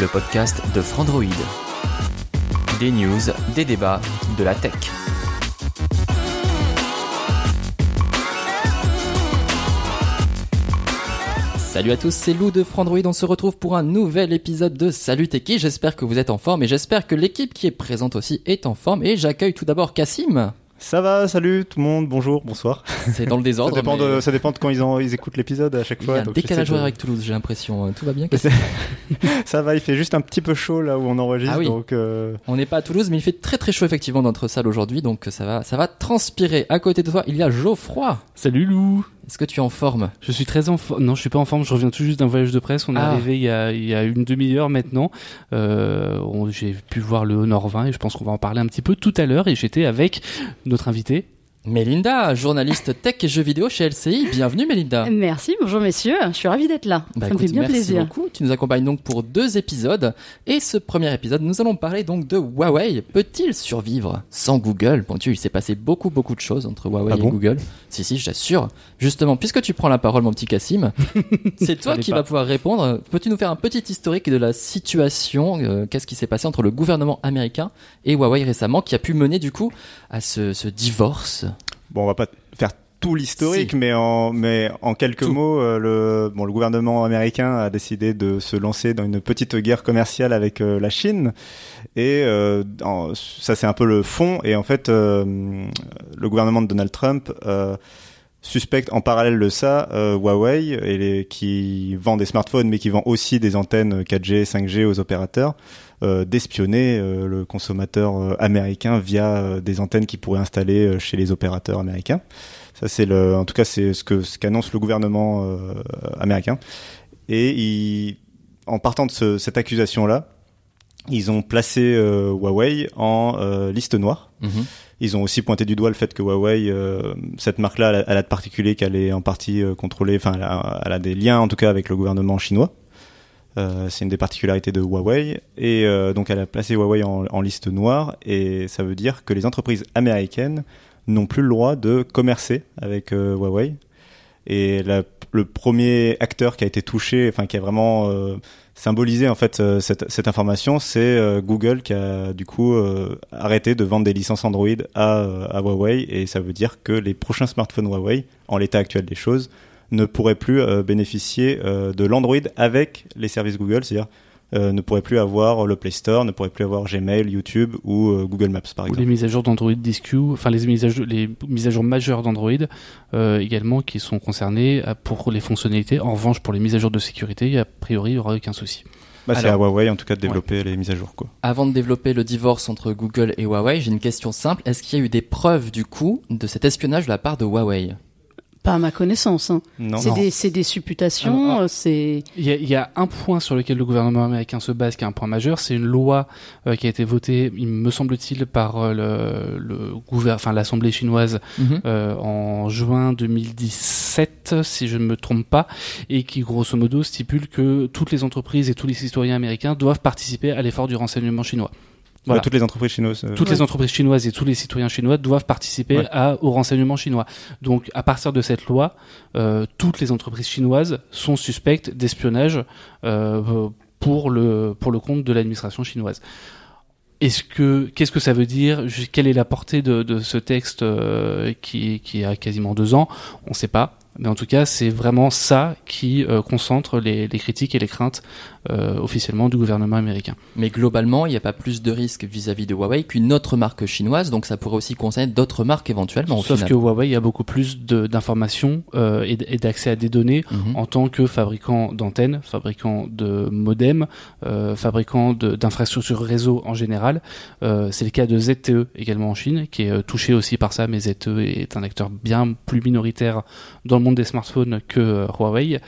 Le podcast de Frandroid. Des news, des débats, de la tech. Salut à tous, c'est Lou de Frandroid. On se retrouve pour un nouvel épisode de Salut qui J'espère que vous êtes en forme et j'espère que l'équipe qui est présente aussi est en forme. Et j'accueille tout d'abord Cassim. Ça va, salut tout le monde, bonjour, bonsoir. C'est dans le désordre. ça, dépend mais de, ça dépend de quand ils, ont, ils écoutent l'épisode à chaque Il y fois. a un donc décalage de- horaire avec Toulouse, j'ai l'impression. Tout va bien ça va, il fait juste un petit peu chaud là où on enregistre, Ah oui. donc euh, On n'est pas à Toulouse, mais il fait très très chaud effectivement dans notre salle aujourd'hui, donc ça va, ça va transpirer. À côté de toi, il y a Geoffroy. Salut Lou Est-ce que tu es en forme Je suis très en forme. Non, je suis pas en forme. Je reviens tout juste d'un voyage de presse. On est Ah. arrivé il y, a, il y a une demi-heure maintenant. Euh, J'ai pu voir le Honor 20 et je pense qu'on va en parler un petit peu tout à l'heure. Et j'étais avec notre invité. Mélinda, journaliste tech et jeux vidéo chez LCI. Bienvenue Mélinda. Merci, bonjour messieurs, je suis ravie d'être là. Bah, ça me fait bien merci plaisir. beaucoup. Tu nous accompagnes donc pour deux épisodes. Et ce premier épisode, nous allons parler donc de Huawei. Peut-il survivre sans Google? Bon Dieu, il s'est passé beaucoup beaucoup de choses entre Huawei Ah et bon? Google. Si si, je t'assure. Justement, puisque tu prends la parole, mon petit Cassim, c'est toi qui vas pouvoir répondre. Peux-tu nous faire un petit historique de la situation euh, Qu'est-ce qui s'est passé entre le gouvernement américain et Huawei récemment, qui a pu mener du coup à ce, ce divorce? Bon, on va pas faire tout l'historique, Si. mais en mais en quelques Tout. mots, euh, le bon le gouvernement américain a décidé de se lancer dans une petite guerre commerciale avec euh, la Chine, et euh, en- ça c'est un peu le fond. Et en fait, le gouvernement de Donald Trump. Suspecte en parallèle de ça Huawei et les, qui vend des smartphones mais qui vend aussi des antennes 4G, 5G aux opérateurs d'espionner euh, le consommateur euh, américain via euh, des antennes qu'ils pourraient installer euh, chez les opérateurs américains. Ça c'est le, en tout cas c'est ce que ce qu'annonce le gouvernement euh, américain. Et il, en partant de ce- cette accusation là, ils ont placé euh, Huawei en euh, liste noire. Mhm. Ils ont aussi pointé du doigt le fait que Huawei, euh, cette marque-là, elle, a- elle a de particulier qu'elle est en partie euh, contrôlée, enfin, elle elle a des liens en tout cas avec le gouvernement chinois. Euh, c'est une des particularités de Huawei. Et euh, donc, elle a placé Huawei en, liste noire. Et ça veut dire que les entreprises américaines n'ont plus le droit de commercer avec euh, Huawei. Et le premier acteur qui a été touché, enfin, qui a vraiment symbolisé en fait cette, information, c'est Google qui a du coup arrêté de vendre des licences Android à, à Huawei et ça veut dire que les prochains smartphones Huawei, en l'état actuel des choses, ne pourraient plus euh, bénéficier euh, de l'Android avec les services Google, c'est-à-dire euh, ne pourraient plus avoir le Play Store, ne pourraient plus avoir Gmail, YouTube ou euh, Google Maps par Ou exemple. les mises à jour d'Android Disque, enfin les mises à jour, les mises à jour majeures d'Android euh, également qui sont concernées pour les fonctionnalités. En revanche, pour les mises à jour de sécurité, a priori, il n'y aura aucun souci. Bah, c'est à Huawei en tout cas de développer les mises à jour quoi. Avant de développer le divorce entre Google et Huawei, j'ai une question simple. Est-ce qu'il y a eu des preuves du coup de cet espionnage de la part de Huawei? Pas à ma connaissance. hein. Non, C'est des, supputations, Ah, euh, c'est... Il y, a, il y a un point sur lequel le gouvernement américain se base, qui est un point majeur, c'est une loi euh, qui a été votée, il me semble-t-il, par euh, le, le gouver- enfin l'Assemblée chinoise euh, en juin 2017, si je ne me trompe pas, et qui grosso modo stipule que toutes les entreprises et tous les citoyens américains doivent participer à l'effort du renseignement chinois. Voilà. Ouais, toutes les entreprises chinoises. euh, Toutes les entreprises chinoises et tous les citoyens chinois doivent participer Ouais. à, au renseignement chinois. Donc, à partir de cette loi, euh, toutes les entreprises chinoises sont suspectes d'espionnage euh, pour le pour le compte de l'administration chinoise. Est-ce que qu'est-ce que ça veut dire? Quelle est la portée de, de ce texte euh, qui qui a quasiment deux ans? On ne sait pas. Mais en tout cas, c'est vraiment ça qui concentre les, les, critiques et les craintes officiellement du gouvernement américain. Mais globalement, il n'y a pas plus de risques vis-à-vis de Huawei qu'une autre marque chinoise, donc ça pourrait aussi concerner d'autres marques éventuellement. Sauf que Huawei a beaucoup plus d'informations et d'accès à des données mhm. en tant que fabricant d'antennes, fabricant de modems, fabricant d'infrastructures réseau en général. c'est le cas de ZTE également en Chine, qui est touché aussi par ça, mais ZTE est un acteur bien plus minoritaire dans le monde des smartphones que euh, Huawei.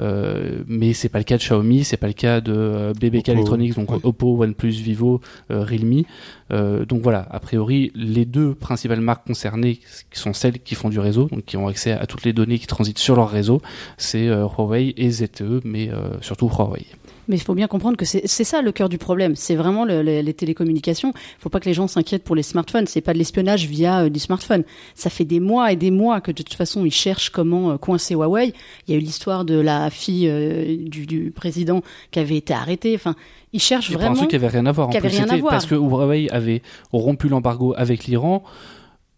Euh, mais c'est pas le cas de Xiaomi, c'est pas le cas de euh, BBK Electronics, donc Oppo, OnePlus, Vivo, Realme. donc voilà, a priori, les deux principales marques concernées, qui sont celles qui font du réseau, donc qui ont accès à toutes les données qui transitent sur leur réseau, c'est Huawei et ZTE, mais surtout Huawei. Mais il faut bien comprendre que c'est ça le cœur du problème. C'est vraiment le, les télécommunications. Il faut pas que les gens s'inquiètent pour les smartphones. C'est pas de l'espionnage via euh, du smartphone. Ça fait des mois et des mois que de toute façon ils cherchent comment euh, coincer Huawei. Il y a eu l'histoire de la fille euh, du, du, président qui avait été arrêtée. Enfin, ils cherchent vraiment. un truc qui avait rien à voir. En plus, rien à voir. Parce que Huawei avait rompu l'embargo avec l'Iran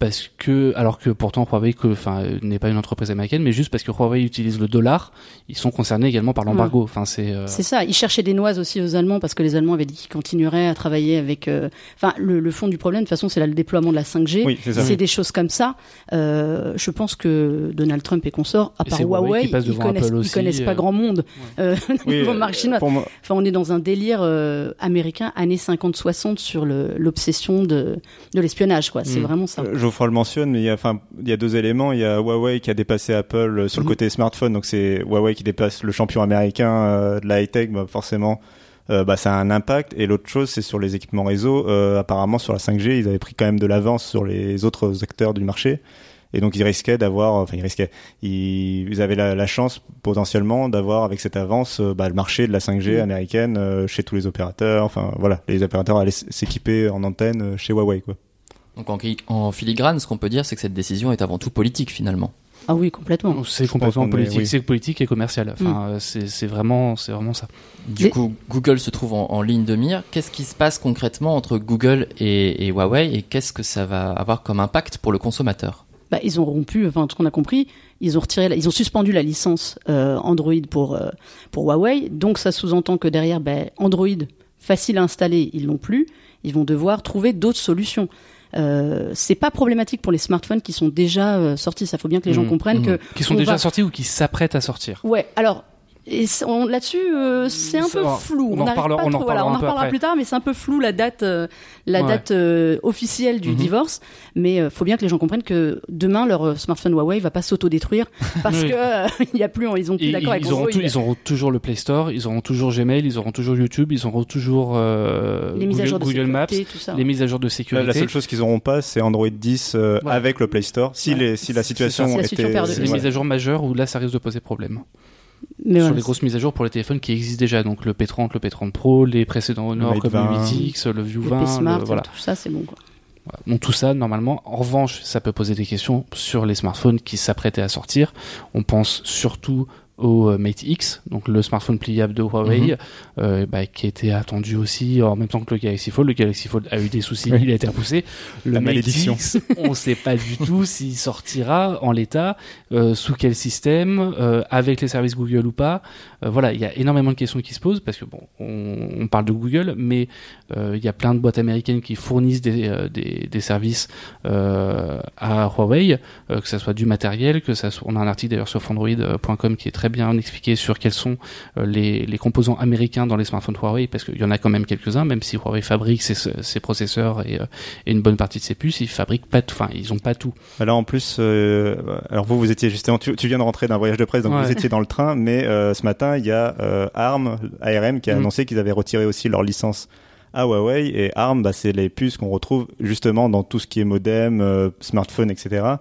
parce que alors que pourtant Huawei que enfin n'est pas une entreprise américaine mais juste parce que Huawei utilise le dollar ils sont concernés également par l'embargo. Enfin c'est euh, c'est ça. Ils cherchaient des noises aussi aux Allemands parce que les Allemands avaient dit qu'ils continueraient à travailler avec euh, enfin le, fond du problème de toute façon c'est le déploiement de la 5G c'est des choses comme ça. Euh, je pense que Donald Trump et consorts à part Huawei, ils connaissent, connaissent pas grand monde au niveau marché chinois enfin on est dans un délire américain années 50-60 sur l'obsession de de l'espionnage quoi. C'est mm. vraiment ça Geoffroy le mentionne, mais il y a, enfin, il y a deux éléments. Il y a Huawei qui a dépassé Apple euh, sur le mhm. côté smartphone, donc c'est Huawei qui dépasse le champion américain euh, de la high tech, bah, forcément. Euh, bah, ça a un impact. Et l'autre chose, c'est sur les équipements réseau. apparemment, sur la 5G, ils avaient pris quand même de l'avance sur les autres acteurs du marché. Et donc, ils risquaient d'avoir, enfin, ils risquaient, ils, avaient la, chance potentiellement d'avoir avec cette avance bah, le marché de la 5G mhm. américaine chez tous les opérateurs. Enfin, voilà, les opérateurs allaient s'équiper en antenne chez Huawei, quoi. Donc en, filigrane, ce qu'on peut dire, c'est que cette décision est avant tout politique finalement. Ah oui, complètement. C'est complètement politique. C'est politique et commercial. Enfin, mm. c'est vraiment, c'est vraiment ça. Du coup, Google se trouve en, ligne de mire. Qu'est-ce qui se passe concrètement entre Google et, Huawei et qu'est-ce que ça va avoir comme impact pour le consommateur? Bah, ils ont rompu, enfin, ce qu'on a compris, ils ont retiré, ils ont suspendu la licence euh, Android pour euh, pour Huawei. Donc, ça sous-entend que derrière, ben, Android facile à installer, ils l'ont plus. Ils vont devoir trouver d'autres solutions. Euh, c'est pas problématique pour les smartphones qui sont déjà euh, sortis. Ça faut bien que les gens mmh. comprennent mmh. que qui sont déjà sortis ou qui s'apprêtent à sortir. Ouais. Alors et là-dessus, euh, c'est un peu flou. On, en, reparlera, on, en voilà, on en reparlera plus tard, mais c'est un peu flou la date, euh, la date euh, officielle du mhm. divorce. Mais il faut bien que les gens comprennent que demain leur smartphone Huawei va pas s'autodétruire parce que il y a plus, ils ont plus d'accord avec ils auront, ils auront toujours le Play Store, ils auront toujours Gmail, ils auront toujours YouTube, ils auront toujours les mises à jour de Google Maps, tout ça. les mises à jour de sécurité. La seule chose qu'ils auront pas, c'est Android 10 avec le Play Store. Si les, si la situation était, les mises à jour majeures où là ça risque de poser problème sur les grosses mises à jour pour les téléphones qui existent déjà, donc le P30, le P30 Pro, les précédents Honor comme le 8X, le View 20, Smart, voilà. tout ça c'est bon quoi. Donc tout ça, normalement, en revanche, ça peut poser des questions sur les smartphones qui s'apprêtaient à sortir. On pense surtout au euh, Mate X, donc le smartphone pliable de Huawei, mhm. euh, bah, qui était attendu aussi en même temps que le Galaxy Fold. Le Galaxy Fold a eu des soucis, il a été repoussé. Le Mate X, on ne sait pas du tout s'il sortira en l'état, euh, sous quel système, avec les services Google ou pas. voilà, il y a énormément de questions qui se posent parce que bon, on, parle de Google, mais il y a plein de boîtes américaines qui fournissent des, des, des services à Huawei, que ce soit du matériel, que ça soit, on a un article d'ailleurs sur Android.com qui est très bien expliqué sur quels sont euh, les, les, composants américains dans les smartphones Huawei, parce qu'il y en a quand même quelques-uns, même si Huawei fabrique ses, ses processeurs et, euh, et, une bonne partie de ses puces, ils fabriquent pas tout, enfin ils ont pas tout. Alors en plus, euh, alors vous vous étiez justement, tu, tu viens de rentrer d'un voyage de presse, donc vous étiez dans le train, mais ce matin il y a ARM, ARM qui a mm. annoncé qu'ils avaient retiré aussi leur licence à Huawei et ARM, bah, c'est les puces qu'on retrouve justement dans tout ce qui est modem, smartphone, etc.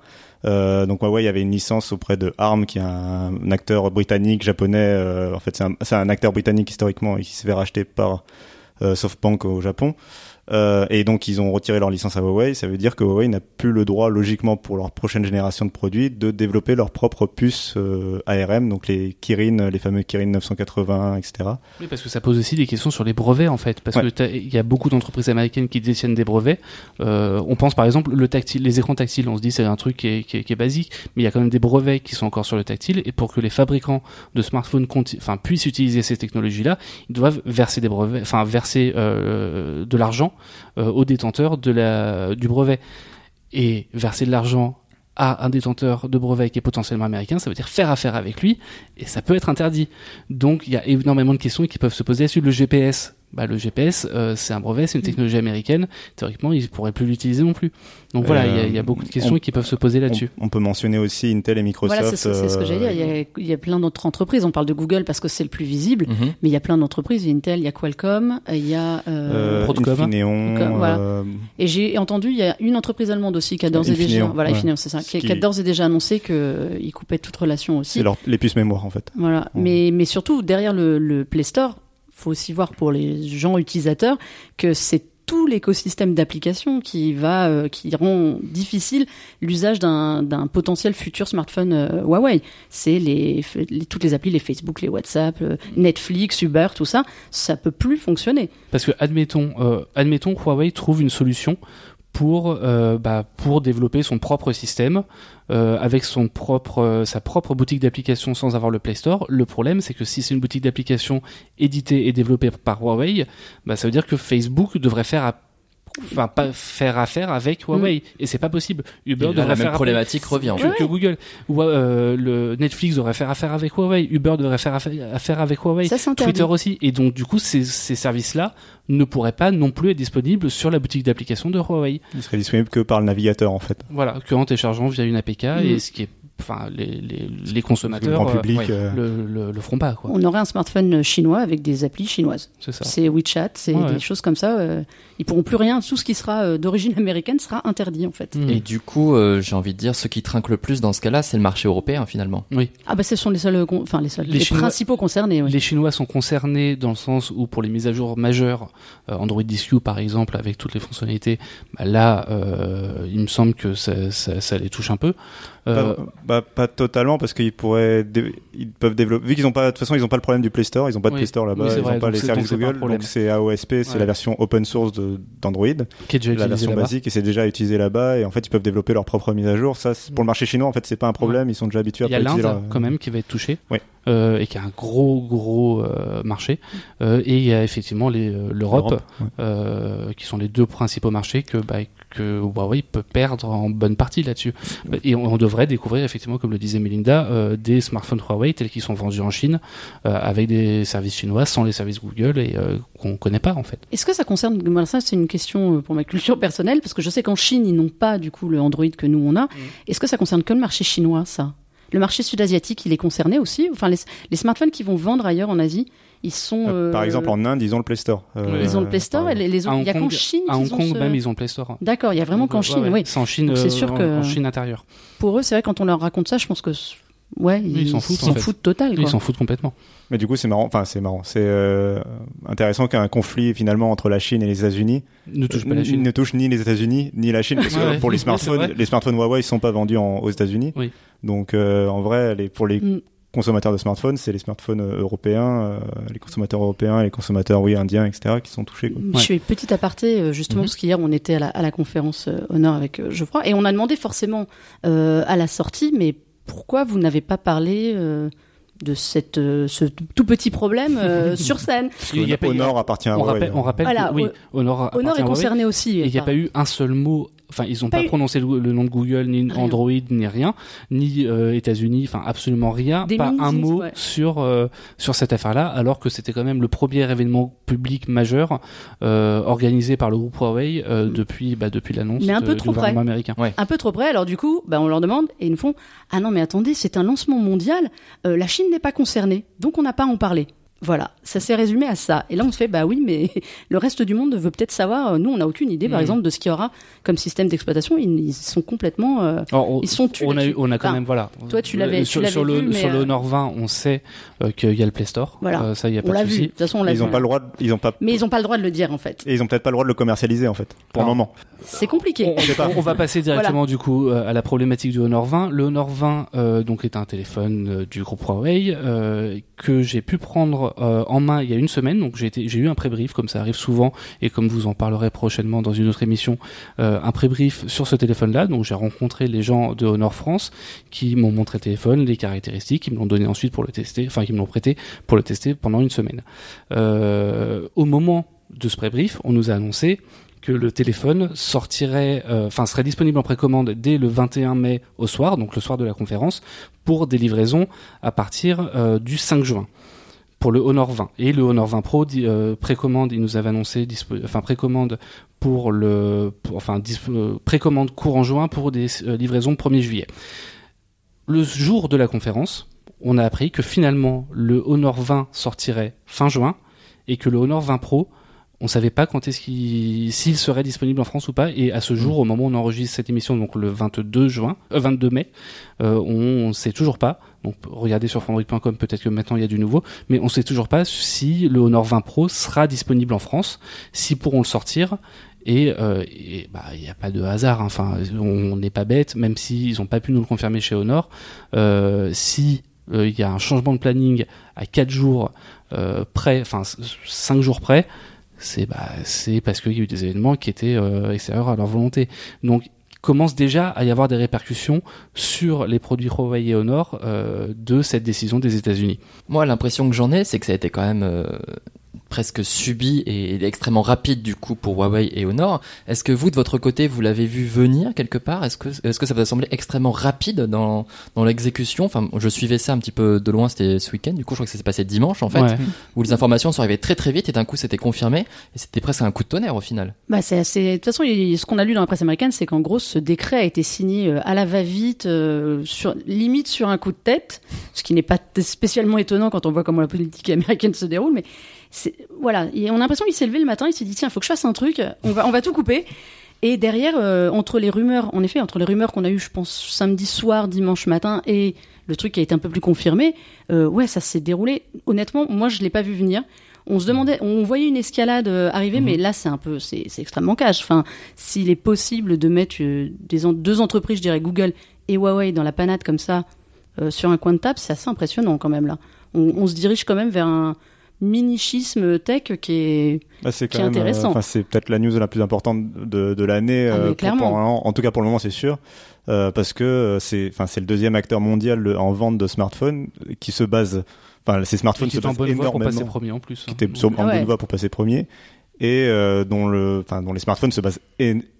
Euh, donc Huawei avait une licence auprès de ARM, qui est un, acteur britannique, japonais. Euh, en fait, c'est un, un, acteur britannique historiquement et qui s'est fait racheter par euh, SoftBank au Japon. Euh, et donc ils ont retiré leur licence à Huawei. Ça veut dire que Huawei n'a plus le droit, logiquement, pour leur prochaine génération de produits, de développer leur propre puce euh, ARM, donc les Kirin, les fameux Kirin 980, etc. Oui, parce que ça pose aussi des questions sur les brevets en fait, parce que il y a beaucoup d'entreprises américaines qui détiennent des brevets. Euh, on pense par exemple le tactile, les écrans tactiles. On se dit c'est un truc qui est, qui, est, qui est, basique, mais il y a quand même des brevets qui sont encore sur le tactile. Et pour que les fabricants de smartphones enfin puissent utiliser ces technologies-là, ils doivent verser des brevets, enfin verser euh, de l'argent au détenteur du brevet. Et verser de l'argent à un détenteur de brevet qui est potentiellement américain, ça veut dire faire affaire avec lui, et ça peut être interdit. Donc il y a énormément de questions qui peuvent se poser sur le GPS bah, le GPS, euh, c'est un brevet, c'est une mm. technologie américaine. Théoriquement, ils pourraient plus l'utiliser non plus. Donc voilà, il y, a beaucoup de questions qui peuvent se poser là-dessus. On, peut mentionner aussi Intel et Microsoft. Voilà, c'est ce que j'allais dire. Il y, a, plein d'autres entreprises. On parle de Google parce que c'est le plus visible, mm-hmm. mais il y a plein d'entreprises. Il y a Intel, il y a Qualcomm, il y a euh, euh, Et j'ai entendu, il y a une entreprise allemande aussi qui a d'ores et déjà, voilà, c'est ça, qui, a d'ores et déjà annoncé qu'ils coupaient toute relation aussi. C'est les puces mémoire en fait. Voilà, mais mais surtout derrière le, le Play Store faut aussi voir pour les gens utilisateurs que c'est tout l'écosystème d'applications qui va euh, qui rend difficile l'usage d'un potentiel futur smartphone euh, Huawei. C'est les, toutes les applis, les Facebook, les WhatsApp, euh, Netflix, Uber, tout ça, ça peut plus fonctionner. Parce que admettons, admettons Huawei trouve une solution pour bah, pour développer son propre système euh, avec son propre, euh, sa propre boutique d'applications sans avoir le Play Store. Le problème, c'est que si c'est une boutique d'applications éditée et développée par Huawei, bah, ça veut dire que Facebook devrait faire enfin pas faire affaire avec Huawei mm. et c'est pas possible. Uber devrait la même problématique revient que, que, Google ou euh, le Netflix devrait faire affaire avec Huawei, Uber devrait faire affaire avec Huawei, Twitter aussi et donc du coup ces, ces services là ne pourraient pas non plus être disponibles sur la boutique d'application de Huawei. Ils seraient disponibles que par le navigateur en fait. Voilà, que en téléchargeant via une APK et mm. ce qui est enfin les, les, les consommateurs le, public, euh, euh. le, le, feront pas. Quoi. On aurait un smartphone chinois avec des applis chinoises. C'est ça. C'est WeChat, c'est des choses comme ça. Euh, ils pourront plus rien. Tout ce qui sera d'origine américaine sera interdit en fait. Et du coup, j'ai envie de dire, ce qui trinque le plus dans ce cas-là, c'est le marché européen finalement. Oui. Ah bah ce sont les seuls, enfin les seuls, les, principaux concernés. Les Chinois sont concernés dans le sens où pour les mises à jour majeures, Android 10 par exemple, avec toutes les fonctionnalités, bah là, il me semble que ça, ça, ça les touche un peu. Euh, bah, pas totalement parce qu'ils pourraient, ils peuvent développer. Vu qu'ils ont pas, de toute façon, ils ont pas le problème du Play Store, ils ont pas de Play Store là-bas, ils ont pas les services Google, donc c'est AOSP, c'est la version open source d'Android, qui est déjà la version basique et c'est déjà utilisé là-bas et en fait ils peuvent développer leur propre mise à jour. Ça, pour le marché chinois, en fait, c'est pas un problème, ils sont déjà habitués à. Il y a l'Inde quand même qui va être touché. Oui. Euh, et qui a un gros gros euh, marché euh, et il y a effectivement l'Europe qui sont les deux principaux marchés que bah, que Huawei peut perdre en bonne partie là-dessus. Et on, devrait découvrir effectivement, comme le disait Melinda, euh, des smartphones Huawei tels qu'ils sont vendus en Chine euh, avec des services chinois sans les services Google et euh, qu'on connaît pas en fait. Est-ce que ça concerne ça c'est une question pour ma culture personnelle parce que je sais qu'en Chine ils n'ont pas du coup le Android que nous on a. Mm. Est-ce que ça concerne que le marché chinois ça? Le marché sud-asiatique, il est concerné aussi? Enfin, les, les, smartphones qui vont vendre ailleurs en Asie, ils sont. Euh, par exemple, en Inde, ils ont le Play Store. Euh, ils ont le Play Store. Et les, les il y a qu'en Chine. À Hong Kong même, ils ont le Play Store. D'accord, il y a vraiment qu'en Chine. Oui. C'est en Chine. C'est sûr que en Chine intérieure. Pour eux, c'est vrai quand on leur raconte ça, je pense que ouais, ils s'en foutent. Ils s'en foutent total. Ils s'en foutent complètement. Mais du coup, c'est marrant. Enfin, c'est marrant. C'est euh, intéressant qu'un conflit finalement entre la Chine et les États-Unis ne touche pas la Chine. Ne touche ni les États-Unis ni la Chine. Parce que pour les smartphones, les smartphones Huawei, ils sont pas vendus aux États-Unis. Oui. Donc, en vrai, les, pour les mm consommateurs de smartphones, c'est les smartphones euh, européens, euh, les consommateurs européens, les consommateurs oui indiens, etc., qui sont touchés. Quoi. Je suis petit aparté euh, justement mhm. parce qu'hier on était à la, à la conférence honneur avec Geoffroy et on a demandé forcément à la sortie, mais pourquoi vous n'avez pas parlé de cette, ce tout petit problème sur scène? Honor appartient à on rappelle, on rappelle que, oui, Honor, Honor est concerné aussi. il n'y a pas eu un seul mot enfin ils n'ont pas, prononcé le, nom de Google ni Android ni rien ni euh, États-Unis enfin absolument rien pas un mot sur euh, sur cette affaire-là alors que c'était quand même le premier événement public majeur euh, organisé par le groupe Huawei euh, mm. depuis bah, depuis l'annonce mais un peu trop près. américain. Un peu trop près alors du coup bah, on leur demande et ils nous font ah non mais attendez c'est un lancement mondial la Chine n'est pas concernée donc on n'a pas à en parler Voilà, ça s'est résumé à ça. Et là, on se fait, bah oui, mais le reste du monde veut peut-être savoir. Nous, on n'a aucune idée, par mm. exemple, de ce qu'il y aura comme système d'exploitation. Ils, sont complètement, euh, ils sont tués. On a, on a quand même, voilà. Toi, tu l'avais, sur, sur, le, sur le Nord 20, on sait euh, qu'il y a le Play Store. Voilà. Euh, ça, il y a pas de souci. De toute façon, on l'a Ils n'ont pas le droit, ils ont pas. Mais ils n'ont pas le droit de le dire, en fait. Et ils ont peut-être pas le droit de le commercialiser, en fait, pour le moment. C'est compliqué. On, on, va passer directement du coup à la problématique du Honor 20. Le Honor 20 donc est un téléphone du groupe Huawei que j'ai pu prendre en main il y a une semaine. Donc j'ai eu un pré-brief, comme ça arrive souvent, et comme vous en parlerez prochainement dans une autre émission, euh, un pré-brief sur ce téléphone-là. Donc j'ai rencontré les gens de Honor France qui m'ont montré le téléphone, les caractéristiques, qui me l'ont donné ensuite pour le tester, enfin qui me l'ont prêté pour le tester pendant une semaine. Euh, au moment de ce pré-brief, on nous a annoncé que le téléphone sortirait, euh, enfin serait disponible en précommande dès le 21 mai au soir, donc le soir de la conférence, pour des livraisons à partir du 5 juin pour le Honor 20 et le Honor 20 Pro euh, précommande il nous avait annoncé enfin précommande pour le enfin euh, précommande courant juin pour des euh, livraisons 1er juillet. Le jour de la conférence on a appris que finalement le Honor 20 sortirait fin juin et que le Honor 20 Pro on savait pas quand est-ce qu'il s'il serait disponible en France ou pas et à ce jour mm. au moment où on enregistre cette émission donc le 22 juin 22 mai euh, on, ne sait toujours pas donc regardez sur Fandroid.com, peut-être que maintenant il y a du nouveau, mais on ne sait toujours pas si le Honor 20 Pro sera disponible en France, s'ils pourront le sortir. Et, euh, bah, il n'y a pas de hasard. Hein. Enfin, on n'est pas bête, même s'ils n'ont pas pu nous le confirmer chez Honor. Euh, si euh, il y a un changement de planning à 4 jours euh, près, enfin 5 jours près, c'est bah, parce qu'il y a eu des événements qui étaient euh, extérieurs à leur volonté. Donc commence déjà à y avoir des répercussions sur les produits Huawei et Honor euh, de cette décision des États-Unis. Moi, l'impression que j'en ai, c'est que ça a été quand même euh, presque subi et extrêmement rapide du coup pour Huawei et Honor. Est-ce que vous de votre côté vous l'avez vu venir quelque part? Est-ce que est-ce que ça vous a semblé extrêmement rapide dans dans l'exécution? Enfin, je suivais ça un petit peu de loin, c'était ce week-end. Du coup, je crois que ça s'est passé dimanche en fait, où les informations sont arrivées très très vite et d'un coup c'était confirmé et c'était presque un coup de tonnerre au final. Bah c'est assez. De toute façon, ce qu'on a lu dans la presse américaine, c'est qu'en gros ce décret a été signé euh, à la va-vite, euh, sur limite sur un coup de tête, ce qui n'est pas spécialement étonnant quand on voit comment la politique américaine se déroule, mais voilà, et on a l'impression qu'il s'est levé le matin, il s'est dit tiens, faut que je fasse un truc, on va, on va tout couper. Et derrière, euh, entre les rumeurs, en effet, entre les rumeurs qu'on a eues, je pense, samedi soir, dimanche matin, et le truc qui a été un peu plus confirmé, euh, ouais, ça s'est déroulé. Honnêtement, moi, je l'ai pas vu venir. On se demandait, on voyait une escalade euh, arriver, mais mhm. là, c'est un peu, c'est extrêmement cash. Enfin, s'il est possible de mettre des deux entreprises, je dirais Google et Huawei, dans la panade comme ça, sur un coin de table, c'est assez impressionnant quand même là. On, on, se dirige quand même vers un, minichisme tech qui est, bah, qui est intéressant. Euh, c'est peut-être la news la plus importante de, de l'année. Ah, euh, en tout cas pour le moment, c'est sûr. Euh, parce que c'est, enfin, c'est le deuxième acteur mondial en vente de smartphones qui se base, enfin, ces smartphones se basent énormément. Pour passer premier en plus. Qui était sur, en bonne voie pour passer premier et euh, dont le enfin dont les smartphones se basent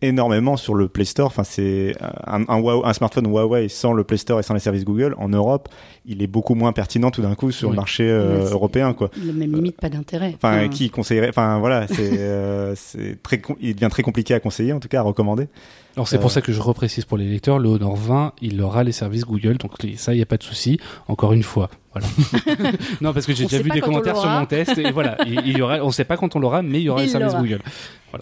énormément sur le Play Store. Enfin c'est un, un, un, smartphone Huawei sans le Play Store et sans les services Google en Europe il est beaucoup moins pertinent tout d'un coup sur le marché euh, européen quoi. il a même limite pas d'intérêt. Enfin qui conseillerait enfin voilà c'est euh, c'est très il devient très compliqué à conseiller en tout cas à recommander. Alors c'est pour euh. ça que je reprécise pour les lecteurs, le Honor 20, il aura les services Google, donc ça, il n'y a pas de souci. Encore une fois, voilà. non, parce que j'ai déjà vu des commentaires sur mon test, et voilà, il, y aura, on ne sait pas quand on l'aura, mais il y aura les services Google.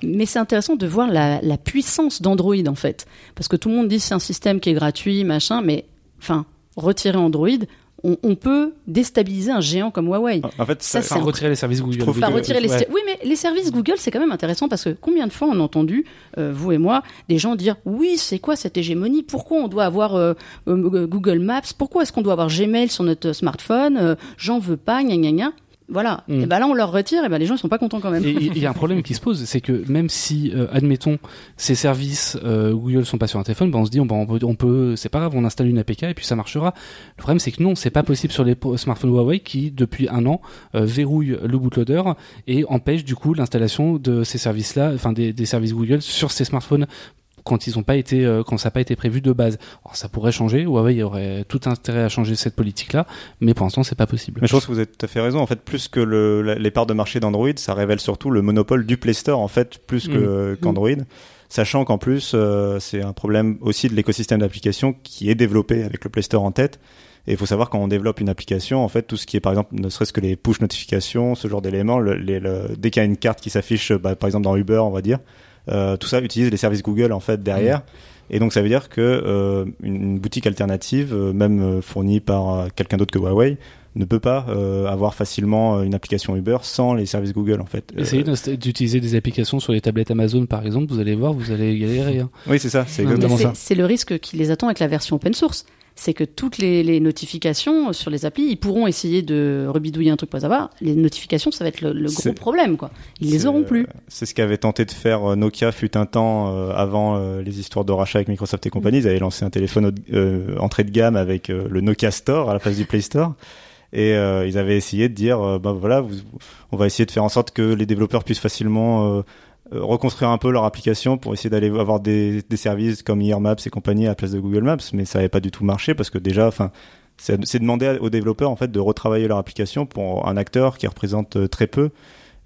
Mais c'est intéressant de voir la, la puissance d'Android en fait, parce que tout le monde dit c'est un système qui est gratuit, machin, mais enfin, retirer Android, on, peut déstabiliser un géant comme Huawei. En fait, ça, c'est retirer les services Google. retirer les... Oui, mais les services Google, c'est quand même intéressant parce que combien de fois on a entendu, euh, vous et moi, des gens dire oui, c'est quoi cette hégémonie? Pourquoi on doit avoir euh, euh, Google Maps? Pourquoi est-ce qu'on doit avoir Gmail sur notre smartphone? J'en veux pas, gna gna gna. Voilà. Mm. Et ben là, on leur retire, et ben les gens ils sont pas contents quand même. Il y a un problème qui se pose, c'est que même si, euh, admettons, ces services euh, Google sont pas sur un téléphone, ben on se dit, on, on peut, on peut c'est pas grave, on installe une APK et puis ça marchera. Le problème, c'est que non, c'est pas possible sur les smartphones Huawei qui, depuis un an, euh, verrouillent le bootloader et empêchent du coup l'installation de ces services-là, enfin des, des services Google sur ces smartphones quand ils ont pas été euh, quand ça n'a pas été prévu de base. Alors, ça pourrait changer. Huawei y aurait tout intérêt à changer cette politique-là, mais pour l'instant c'est pas possible. Mais je pense que vous avez tout à fait raison. En fait, plus que le, les parts de marché d'Android, ça révèle surtout le monopole du Play Store en fait, plus que mmh. qu'Android. sachant qu'en plus c'est un problème aussi de l'écosystème d'application qui est développé avec le Play Store en tête. Et il faut savoir quand on développe une application, en fait, tout ce qui est par exemple, ne serait-ce que les push notifications, ce genre d'éléments, le, dès qu'il y a une carte qui s'affiche, bah, par exemple dans Uber, on va dire, tout ça utilise les services Google en fait derrière. Mmh. Et donc ça veut dire que euh, une, boutique alternative, euh, même euh, fournie par quelqu'un d'autre que Huawei, ne peut pas avoir facilement une application Uber sans les services Google en fait. Essayez d'utiliser des applications sur les tablettes Amazon par exemple, vous allez voir, vous allez galérer. Hein. Oui, c'est ça, c'est exactement ça. C'est le risque qui les attend avec la version open source c'est que toutes les, notifications sur les applis, ils pourront essayer de rebidouiller un truc pour savoir. Les notifications, ça va être le, gros problème, quoi. Ils les auront plus. C'est ce qu'avait tenté de faire euh, Nokia fut un temps euh, avant euh, les histoires de rachat avec Microsoft et compagnie. Ils avaient lancé un téléphone entrée de gamme avec le Nokia Store à la place du Play Store. Et ils avaient essayé de dire, bah voilà, on va essayer de faire en sorte que les développeurs puissent facilement euh, reconstruire un peu leur application pour essayer d'aller avoir des, des services comme Year Maps et compagnie à la place de Google Maps, mais ça n'avait pas du tout marché parce que déjà, enfin, c'est demander aux développeurs en fait de retravailler leur application pour un acteur qui représente euh, très peu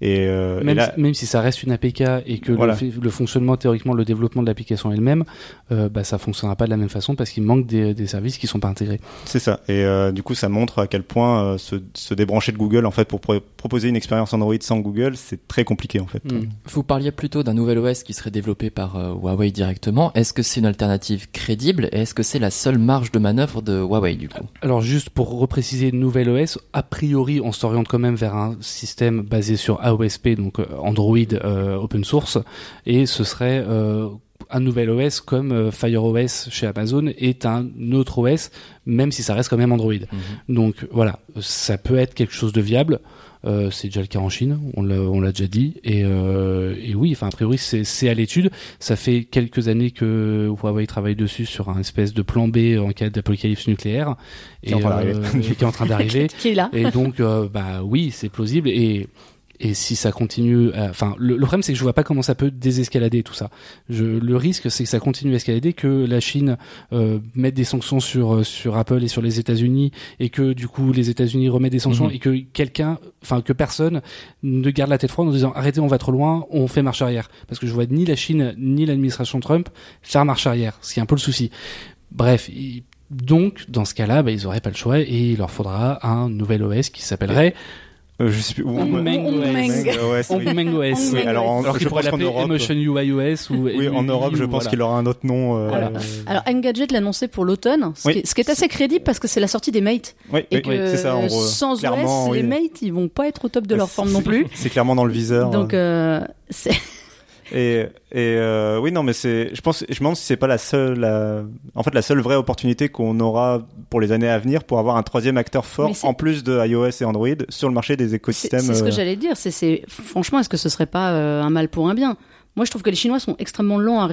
et, euh, même, si, même, si, ça reste une APK et que le, fonctionnement théoriquement, le développement de l'application elle-même, euh, bah, ça fonctionnera pas de la même façon parce qu'il manque des, des, services qui sont pas intégrés. C'est ça. Et euh, du coup, ça montre à quel point euh, se, se, débrancher de Google en fait pour proposer une expérience Android sans Google, c'est très compliqué en fait. Hmm. Vous parliez plutôt d'un nouvel OS qui serait développé par euh, Huawei directement. Est-ce que c'est une alternative crédible et est-ce que c'est la seule marge de manœuvre de Huawei du coup? Alors juste pour repréciser, nouvel OS, a priori, on s'oriente quand même vers un système basé sur AOSP, donc Android euh, open source, et ce serait euh, un nouvel OS comme euh, Fire OS chez Amazon est un autre OS, même si ça reste quand même Android. Mhm. Donc voilà, ça peut être quelque chose de viable. Euh, c'est déjà le cas en Chine, on l'a déjà dit. Et, euh, et, oui, enfin a priori c'est à l'étude. Ça fait quelques années que Huawei travaille dessus sur un espèce de plan B en cas d'apocalypse nucléaire et qui est en train d'arriver. qui est là. Et donc bah oui, c'est plausible et et si ça continue, enfin, le, problème c'est que je vois pas comment ça peut désescalader tout ça. Je, le risque c'est que ça continue à escalader, que la Chine euh, mette des sanctions sur euh, sur Apple et sur les États-Unis, et que du coup les États-Unis remettent des sanctions, mhm. et que quelqu'un, enfin que personne ne garde la tête froide en disant arrêtez, on va trop loin, on fait marche arrière. Parce que je vois ni la Chine ni l'administration Trump faire marche arrière, ce qui est un peu le souci. Bref, donc dans ce cas-là, bah, ils auraient pas le choix et il leur faudra un nouvel OS qui s'appellerait je sais plus. OS. alors, je pourrait l'appeler Emotion UI OS ou. Oui, en Europe, je pense qu'il aura un autre nom. Euh, alors, Engadget l'a annoncé pour l'automne, ce, qui est assez crédible parce que c'est la sortie des mates. Oui, et que ça, en sans OS, les mates, ils vont pas être au top de leur forme non plus. C'est clairement dans le viseur. Donc, euh, c'est. Et, et euh, oui, non, mais c'est, je pense, je me demande si c'est pas la seule, en fait, la seule vraie opportunité qu'on aura pour les années à venir pour avoir un troisième acteur fort en plus de iOS et Android sur le marché des écosystèmes. C'est ce que euh, j'allais dire. C'est, franchement, est-ce que ce serait pas euh, un mal pour un bien? Moi, je trouve que les Chinois sont extrêmement lents à,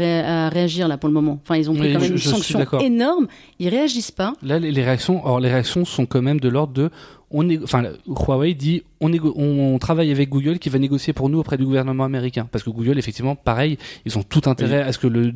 réagir là pour le moment. Enfin, ils ont pris quand même une sanction énorme. Ils réagissent pas. Là, les, les réactions, or les réactions sont quand même de l'ordre de on est, enfin, Huawei dit on, on, travaille avec Google qui va négocier pour nous auprès du gouvernement américain. Parce que Google, effectivement, pareil, ils ont tout intérêt à ce que le,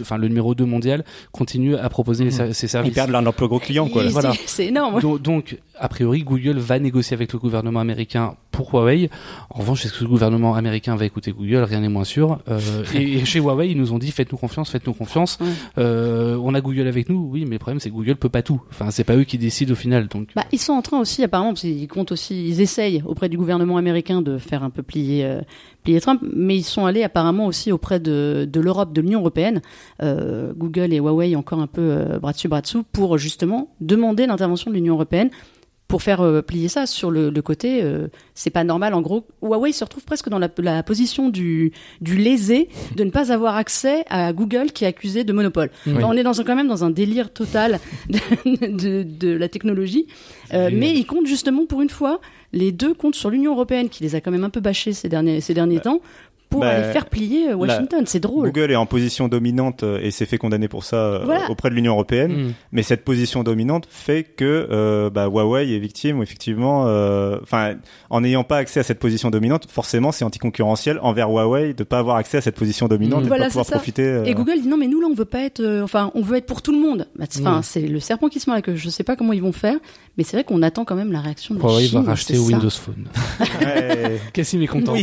enfin, le numéro 2 mondial continue à proposer mhm. ses services. Ils perdent l'un de leurs plus gros clients, quoi. Voilà. C'est énorme. Donc, a priori, Google va négocier avec le gouvernement américain pour Huawei. En revanche, est-ce que le gouvernement américain va écouter Google? Rien n'est moins sûr. Euh, et, chez Huawei, ils nous ont dit faites-nous confiance, faites-nous confiance. Euh, on a Google avec nous, oui, mais le problème c'est que Google peut pas tout. Enfin, c'est pas eux qui décident au final. Donc. Bah, ils sont en train aussi, apparemment, parce comptent aussi, ils essayent auprès du gouvernement américain de faire un peu plier, euh, Trump, mais ils sont allés apparemment aussi auprès de, de l'Europe, de l'Union européenne, euh, Google et Huawei encore un peu euh, bras dessus bras dessous, pour justement demander l'intervention de l'Union européenne pour faire euh, plier ça sur le, côté, euh, c'est pas normal. En gros, Huawei se retrouve presque dans la, position du, du lésé de ne pas avoir accès à Google qui est accusé de monopole. on est dans quand même dans un délire total de, de, la technologie, euh, mais ils comptent justement pour une fois les deux comptent sur l'Union européenne qui les a quand même un peu bâchés ces derniers, ces derniers temps pour bah, aller faire plier euh, Washington. C'est drôle. Google est en position dominante euh, et s'est fait condamner pour ça euh, auprès de l'Union européenne. Mm. Mais cette position dominante fait que bah, Huawei est victime, effectivement, enfin, en n'ayant pas accès à cette position dominante, forcément, c'est anticoncurrentiel envers Huawei de pas avoir accès à cette position dominante et de pas pouvoir profiter. Et Google dit non, mais nous là, on veut pas être, enfin, on veut être pour tout le monde. Bah, enfin, mm. c'est le serpent qui se mord que je sais pas comment ils vont faire, mais c'est vrai qu'on attend quand même la réaction de Huawei va racheter Windows Phone. Cassim est content.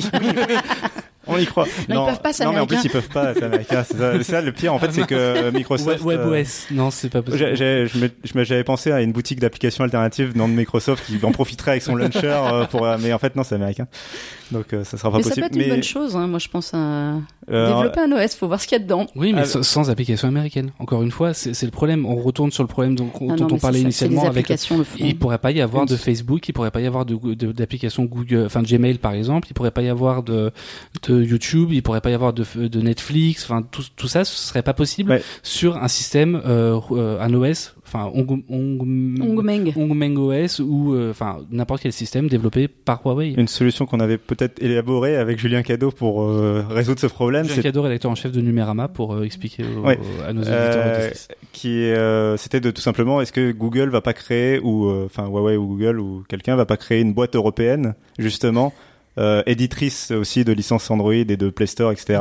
On y croit. Non, ils peuvent pas, Non, mais en plus, ils peuvent pas, c'est américain. C'est ça, le pire, en fait, c'est que Microsoft. WebOS. Non, c'est pas possible. J'avais pensé à une boutique d'applications alternatives dans Microsoft qui en profiterait avec son launcher pour, mais en fait, non, c'est américain. Donc, ça sera pas mais possible. Ça peut être une bonne chose, hein. Moi, je pense à développer un OS. Faut voir ce qu'il y a dedans. Oui, mais ah, sans application américaine. Encore une fois, c'est le problème. On retourne sur le problème dont, ah dont on parlait initialement avec. Il pourrait pas y avoir de Facebook, il pourrait pas y avoir d'application Google, enfin de Gmail par exemple, il pourrait pas y avoir de, de YouTube, il pourrait pas y avoir de, de Netflix, enfin tout, tout ça, ce serait pas possible sur un système, euh, euh un OS enfin Ongmeng OS ou euh, enfin n'importe quel système développé par Huawei. Une solution qu'on avait peut-être élaborée avec Julien Cadeau pour euh, résoudre ce problème. Julien Cadeau, rédacteur en chef de Numérama, pour euh, expliquer à nos auditeurs. qui c'était de tout simplement est-ce que Google va pas créer ou enfin Huawei ou Google ou quelqu'un va pas créer une boîte européenne justement éditrice aussi de licences Android et de Play Store etc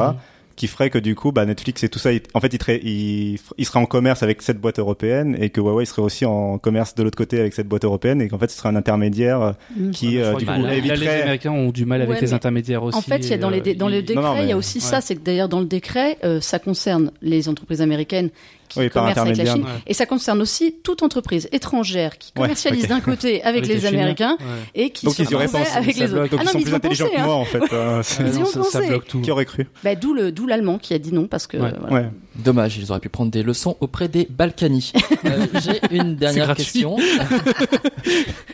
qui ferait que du coup, bah, Netflix et tout ça, en fait, il, il, serait en commerce avec cette boîte européenne et que Huawei serait aussi en commerce de l'autre côté avec cette boîte européenne et qu'en fait, ce serait un intermédiaire euh, mm. qui, euh, du coup, éviterait... les Américains ont du mal avec les intermédiaires aussi. En fait, il y a dans, les euh, dans le décret, il y a aussi ça, c'est que d'ailleurs dans le décret, ça concerne les entreprises américaines qui oui, commerce avec la Chine. Et ça concerne aussi toute entreprise étrangère qui commercialise d'un côté avec, les, Américains et qui se fait avec les autres. Donc ah non, ils sont plus intelligents que moi en fait. Hein. ils ont pensé. Qui aurait cru bah, D'où le d'où l'allemand qui a dit non parce que. Voilà. Dommage, ils auraient pu prendre des leçons auprès des Balkany. Euh, j'ai une dernière question.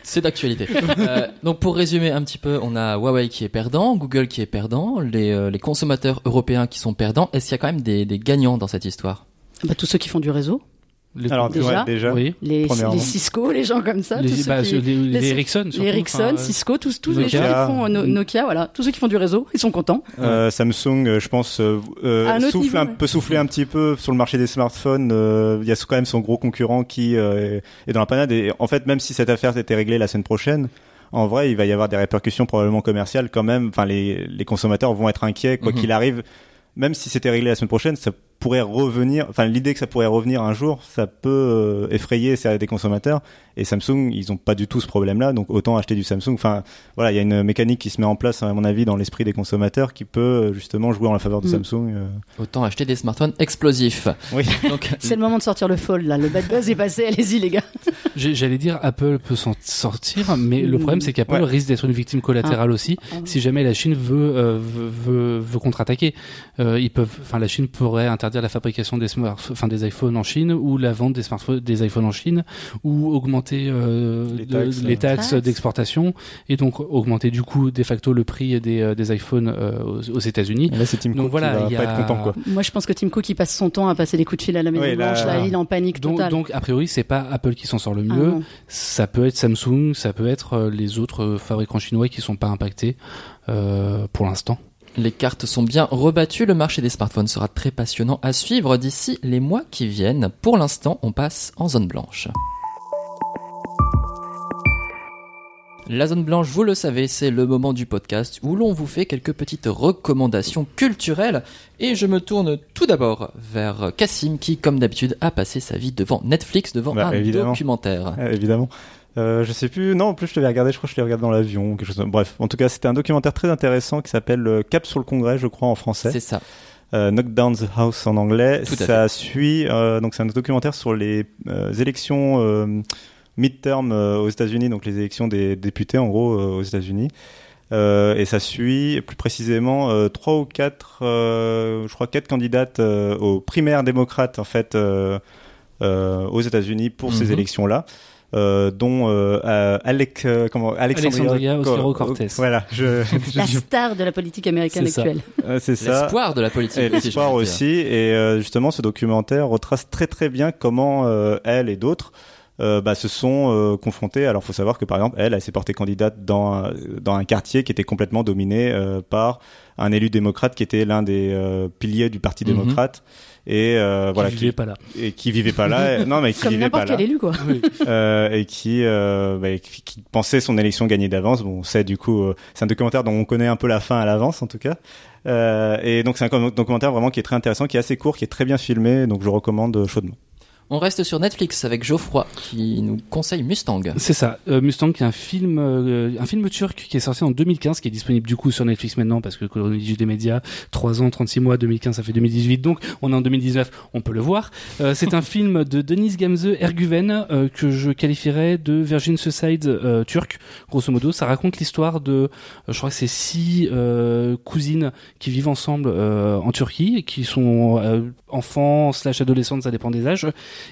C'est d'actualité. Euh, donc pour résumer un petit peu, on a Huawei qui est perdant, Google qui est perdant, les, euh, les consommateurs européens qui sont perdants. Est-ce qu'il y a quand même des, des gagnants dans cette histoire? Bah, tous ceux qui font du réseau. Les, Alors déjà, déjà oui. les, les, Cisco, les gens comme ça, les, tous bah, ceux qui, les, les Ericsson, les Ericsson, Cisco, tous, tous les gens qui font euh, Nokia, voilà, tous ceux qui font du réseau, ils sont contents. Euh, Samsung, euh, je pense, euh, souffle un, peut souffler un petit peu sur le marché des smartphones. Il y a quand même son gros concurrent qui est dans la panade. Et en fait, même si cette affaire était réglée la semaine prochaine, en vrai, il va y avoir des répercussions probablement commerciales quand même. Enfin, les, les consommateurs vont être inquiets quoi mhm. qu'il arrive même si c'était réglé la semaine prochaine, ça pourrait revenir, enfin l'idée que ça pourrait revenir un jour, ça peut euh, effrayer des consommateurs. Et Samsung, ils ont pas du tout ce problème-là, donc autant acheter du Samsung. Enfin, voilà, il y a une mécanique qui se met en place, à mon avis, dans l'esprit des consommateurs, qui peut euh, justement jouer en la faveur de mm. Samsung. Euh. Autant acheter des smartphones explosifs. Oui. donc c'est le moment de sortir le fold là. Le bad buzz est passé. Allez-y les gars. J'allais dire Apple peut s'en sortir, mais le problème c'est qu'Apple risque d'être une victime collatérale ah. aussi ah si jamais la Chine veut veut, veut, contre-attaquer. ils peuvent, enfin la Chine pourrait interdire la fabrication des enfin des iPhones en Chine ou la vente des smartphones, des iPhones en Chine ou augmenter euh, les taxes, d'exportation et donc augmenter du coup de facto le prix des, euh, des iPhones euh, aux, États-Unis. Là, c'est Tim donc, Cook voilà, qui va pas être content quoi. Moi, je pense que Tim Cook il passe son temps à passer des coups de fil à la Maison Blanche. Là, il est en panique donc, totale. Donc, a priori, c'est pas Apple qui s'en sort le mieux. Ah ça peut être Samsung, ça peut être les autres fabricants chinois qui sont pas impactés pour l'instant. Les cartes sont bien rebattues, le marché des smartphones sera très passionnant à suivre d'ici les mois qui viennent. Pour l'instant, on passe en zone blanche. La zone blanche, vous le savez, c'est le moment du podcast où l'on vous fait quelques petites recommandations culturelles. Et je me tourne tout d'abord vers Cassim qui, comme d'habitude, a passé sa vie devant Netflix, devant bah, un documentaire. évidemment. Euh, je sais plus. Non, en plus, je l'avais regardé. Je crois que je l'ai regardé dans l'avion. Quelque chose. Bref, en tout cas, c'était un documentaire très intéressant qui s'appelle euh, Cap sur le Congrès, je crois, en français. C'est ça. Euh, Knock Down the House en anglais. ça suit. Euh, donc, c'est un documentaire sur les euh, élections euh, midterm aux États-Unis, donc les élections des députés, en gros, aux États-Unis. et ça suit plus précisément trois ou quatre, je crois quatre candidates aux primaires démocrates en fait aux États-Unis pour ces mhm. élections-là. Euh, dont euh, Alec, euh, comment, Alexandria, Ocasio-Cortez. Voilà, je, la star de la politique américaine actuelle. c'est ça. L'espoir de la politique. L'espoir aussi. Et justement, ce documentaire retrace très très bien comment elle et d'autres euh, bah, se sont euh, confrontés. Alors, faut savoir que par exemple, elle, elle s'est portée candidate dans dans un quartier qui était complètement dominé euh, par un élu démocrate qui était l'un des piliers du Parti mhm. démocrate. Et euh, voilà qui vivait pas là. et qui vivait pas là. Non mais qui Comme vivait pas quel élu quoi. Euh, et qui, euh, bah, qui, qui pensait son élection gagnée d'avance. Bon on sait du coup euh, c'est un documentaire dont on connaît un peu la fin à l'avance en tout cas. Euh, et donc c'est un documentaire vraiment qui est très intéressant qui est assez court qui est très bien filmé. Donc je recommande chaudement On reste sur Netflix avec Geoffroy qui nous conseille Mustang. C'est ça, euh, Mustang qui est un film, euh, un film turc qui est sorti en 2015, qui est disponible du coup sur Netflix maintenant parce que chronologie des médias, 3 ans, 36 mois, 2015, ça fait 2018, donc on est en 2019, on peut le voir. Euh, c'est un film de Denis Gamze Erguven que je qualifierais de Virgin Suicide turc, grosso modo. Ça raconte l'histoire de, je crois que c'est six cousines qui vivent ensemble en Turquie, qui sont enfants slash adolescentes, ça dépend des âges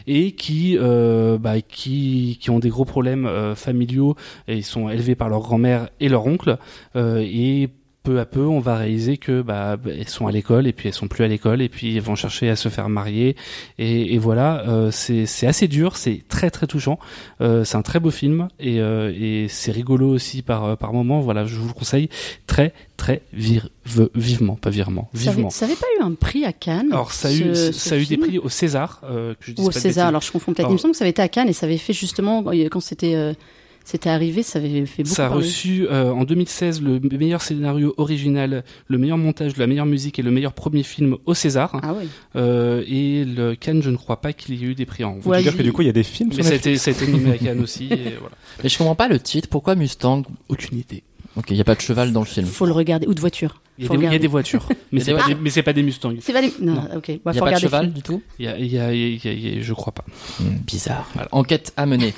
et qui euh, bah, qui qui ont des gros problèmes euh, familiaux et ils sont élevés par leur grand-mère et leur oncle euh, et peu à peu, on va réaliser que bah elles sont à l'école et puis elles sont plus à l'école et puis elles vont chercher à se faire marier et, et voilà, euh, c'est c'est assez dur, c'est très très touchant, euh, c'est un très beau film et, euh, et c'est rigolo aussi par par moment. Voilà, je vous le conseille très très vivement, pas virement, vivement. Ça avait, pas eu un prix à Cannes Alors ça a eu ça a eu des prix au César. Euh, que je Ou au César. Alors je confonds peut-être. Il me semble que ça avait été à Cannes et ça avait fait justement quand c'était c'était arrivé, ça avait fait beaucoup. Ça a reçu euh, en 2016 le meilleur scénario original, le meilleur montage, la meilleure musique et le meilleur premier film au César. Ah oui. Euh, et le Cannes, je ne crois pas qu'il y ait eu des prix en. Vous dire que du coup il y a des films. Mais ça a, été, ça a été nommé à Cannes aussi. Et voilà. Mais je comprends pas le titre. Pourquoi Mustang? Aucune idée. Ok, il n'y a pas de cheval dans le film. Faut le regarder ou de voiture. Il y, a des, voitures, mais c'est pas, pas des Mustangs. C'est pas des. Non, ok. Il n'y a pas de cheval du tout. Il y a, il y a, il y a, je crois pas. Bizarre. Enquête à mener.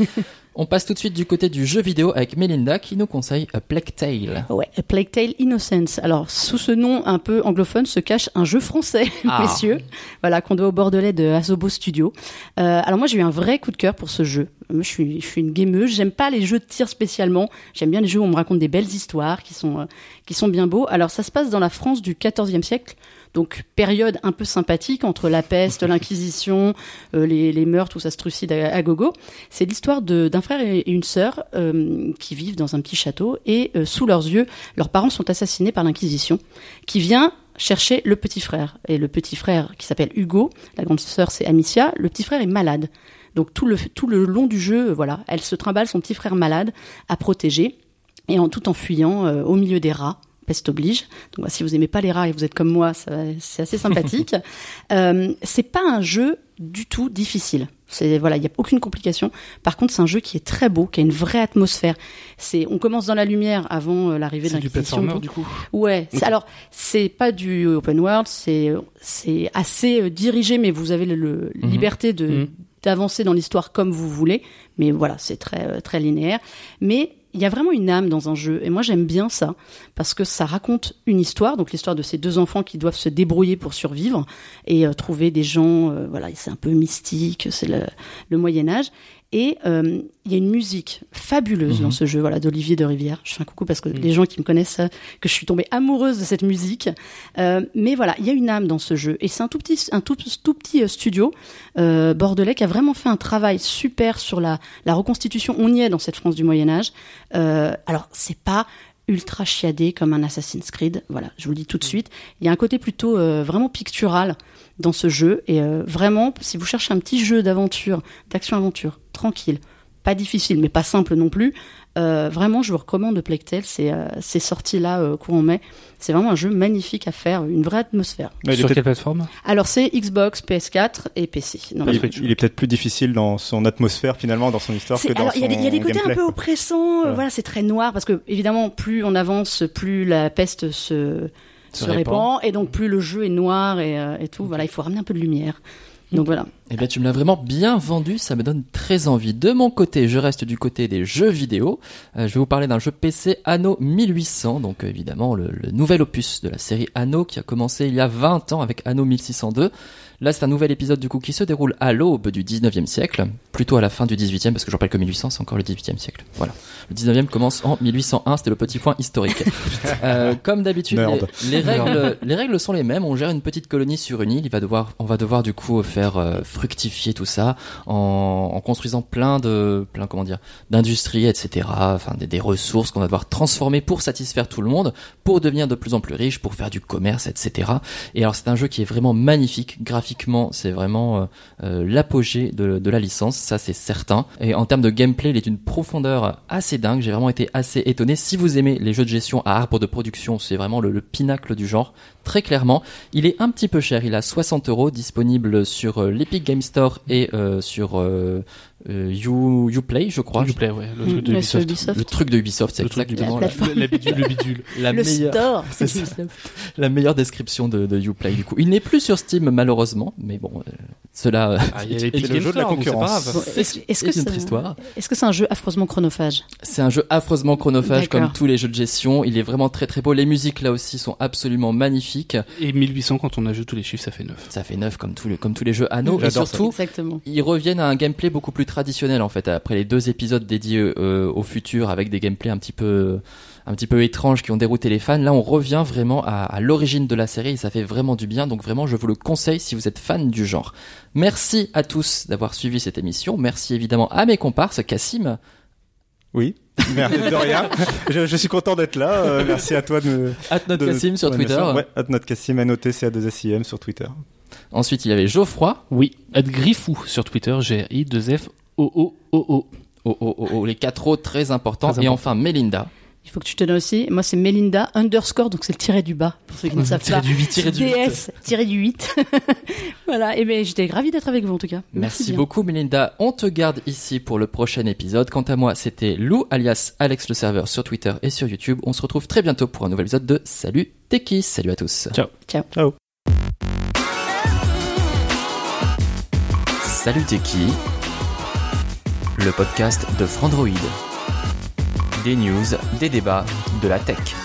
On passe tout de suite du côté du jeu vidéo avec Melinda qui nous conseille A Plague Tale. Ouais, A Plague Tale Innocence. Alors, sous ce nom un peu anglophone se cache un jeu français, ah. messieurs. Voilà, qu'on doit au Bordelais de Asobo Studio. Euh, alors moi, j'ai eu un vrai coup de cœur pour ce jeu. je suis, je suis une gameuse. J'aime pas les jeux de tir spécialement. J'aime bien les jeux où on me raconte des belles histoires qui sont, euh, qui sont bien beaux. Alors, ça se passe dans la France du XIVe siècle. Donc période un peu sympathique entre la peste, l'inquisition, euh, les, les, meurtres, tout ça se trucide à, gogo. C'est l'histoire d'un frère et une sœur euh, qui vivent dans un petit château et euh, sous leurs yeux, leurs parents sont assassinés par l'inquisition, qui vient chercher le petit frère. Et le petit frère qui s'appelle Hugo, la grande sœur c'est Amicia, le petit frère est malade. Donc tout le, long du jeu, voilà, elle se trimballe son petit frère malade à protéger et en tout en fuyant au milieu des rats peste oblige. Donc si vous aimez pas les rats et vous êtes comme moi, c'est assez sympathique. euh, c'est pas un jeu du tout difficile. C'est voilà, il y a aucune complication. Par contre, c'est un jeu qui est très beau, qui a une vraie atmosphère. C'est, on commence dans la lumière avant euh, l'arrivée de l'inquisition. C'est du du coup. Ouais. Alors, c'est pas du open world, c'est c'est assez euh, dirigé, mais vous avez le, mhm. liberté de mhm. d'avancer dans l'histoire comme vous voulez. Mais voilà, c'est très euh, très linéaire. Mais il y a vraiment une âme dans un jeu. Et moi, j'aime bien ça, parce que ça raconte une histoire, donc l'histoire de ces deux enfants qui doivent se débrouiller pour survivre et euh, trouver des gens, euh, voilà, c'est un peu mystique, c'est le, le Moyen Âge. Et euh, il y a une musique fabuleuse dans mhm. ce jeu, voilà, d'Olivier de Rivière. Je fais un coucou parce que mhm. les gens qui me connaissent que je suis tombée amoureuse de cette musique. Euh, mais voilà, il y a une âme dans ce jeu. Et c'est un tout petit, un tout, tout petit euh, studio euh, bordelais qui a vraiment fait un travail super sur la, la reconstitution. On y est dans cette France du Moyen Âge. Alors, c'est pas ultra chiadé comme un Assassin's Creed. Voilà, je vous le dis tout de mhm. suite. Il y a un côté plutôt euh, vraiment pictural dans ce jeu. Et euh, vraiment, si vous cherchez un petit jeu d'aventure, d'action-aventure, tranquille, pas difficile, mais pas simple non plus, euh, vraiment, je vous recommande Tale. C'est euh, sorti là euh, courant mai. C'est vraiment un jeu magnifique à faire, une vraie atmosphère. Sur quelle plateforme? Alors c'est Xbox, PS4 et PC. Non, il, est peut-être plus difficile dans son atmosphère finalement, dans son histoire que dans alors, Il y, y, a des côtés un peu oppressants. Voilà, c'est très noir parce que évidemment, plus on avance, plus la peste se se, répand. et donc plus le jeu est noir et, euh, et tout. Voilà, il faut ramener un peu de lumière. Donc voilà. Eh bien, tu me l'as vraiment bien vendu, ça me donne très envie. De mon côté, je reste du côté des jeux vidéo. Euh, je vais vous parler d'un jeu PC Anno 1800, donc évidemment le, le, nouvel opus de la série Anno qui a commencé il y a 20 ans avec Anno 1602. Là, c'est un nouvel épisode du coup qui se déroule à l'aube du 19e siècle, plutôt à la fin du 18e, parce que je rappelle que 1800 c'est encore le 18e siècle. Voilà. Le 19e commence en 1801, c'était le petit point historique. euh, comme d'habitude, les, règles, les règles sont les mêmes. On gère une petite colonie sur une île. Il va devoir, on va devoir du coup faire euh, fructifier tout ça en, en, construisant plein de, plein comment dire, d'industries, etc. Enfin, des, des ressources qu'on va devoir transformer pour satisfaire tout le monde, pour devenir de plus en plus riche, pour faire du commerce, etc. Et alors, c'est un jeu qui est vraiment magnifique, graphiquement c'est vraiment euh, euh, l'apogée de, la licence, ça c'est certain. Et en termes de gameplay, il est d'une profondeur assez dingue. J'ai vraiment été assez étonné. Si vous aimez les jeux de gestion à arbre de production, c'est vraiment le, pinacle du genre très clairement. Il est un petit peu cher, il a 60 euros disponible sur euh, l'Epic Game Store et sur euh, you, Uplay, je crois. Uplay, ouais, le truc de. Ubisoft. Le truc de Ubisoft, c'est exactement la, la, la, bidule, le bidule. La le meilleure, store, c'est La meilleure description de, de Uplay, du coup. Il n'est plus sur Steam, malheureusement, mais bon, euh, cela. Ah, il y a le jeu de la concurrence. Bon, Est-ce est que c'est histoire Est-ce que c'est un jeu affreusement chronophage C'est un jeu affreusement chronophage, comme tous les jeux de gestion. Il est vraiment très très beau. Les musiques là aussi sont absolument magnifiques. Et 1800, quand on ajoute tous les chiffres, ça fait 9. Ça fait 9 comme tous les, comme tous les jeux anneaux. Et surtout, ils reviennent à un gameplay beaucoup plus traditionnel en fait après les deux épisodes dédiés euh, au futur avec des gameplays un petit peu un petit peu étranges qui ont dérouté les fans. Là, on revient vraiment à, à l'origine de la série et ça fait vraiment du bien. Donc vraiment, je vous le conseille si vous êtes fan du genre. Merci à tous d'avoir suivi cette émission. Merci évidemment à mes comparses, Cassim. Oui. Merci de rien. je, je, suis content d'être là. Euh, merci à toi de me. At Cassim sur Twitter. Ouais, at Cassim, annoté CA2SIM sur Twitter. Ensuite, il y avait Geoffroy. Oui. Griffou sur Twitter, G-R-I-2-F Oh oh oh oh. Les quatre autres très importants. Très et important. enfin Melinda. Il faut que tu te donnes aussi. Moi, c'est Melinda underscore, donc c'est le tiré du bas, pour ceux qui ne savent pas. Du 8, tiré du 8. DS, tiré du 8. voilà. Et ben, j'étais ravie d'être avec vous, en tout cas. Merci, Merci beaucoup, Melinda. On te garde ici pour le prochain épisode. Quant à moi, c'était Lou, alias Alex le serveur sur Twitter et sur YouTube. On se retrouve très bientôt pour un nouvel épisode de Salut Techis. Salut à tous. Ciao. Ciao. Ciao. Salut Techie le podcast de Frandroid. Des news, des débats, de la tech.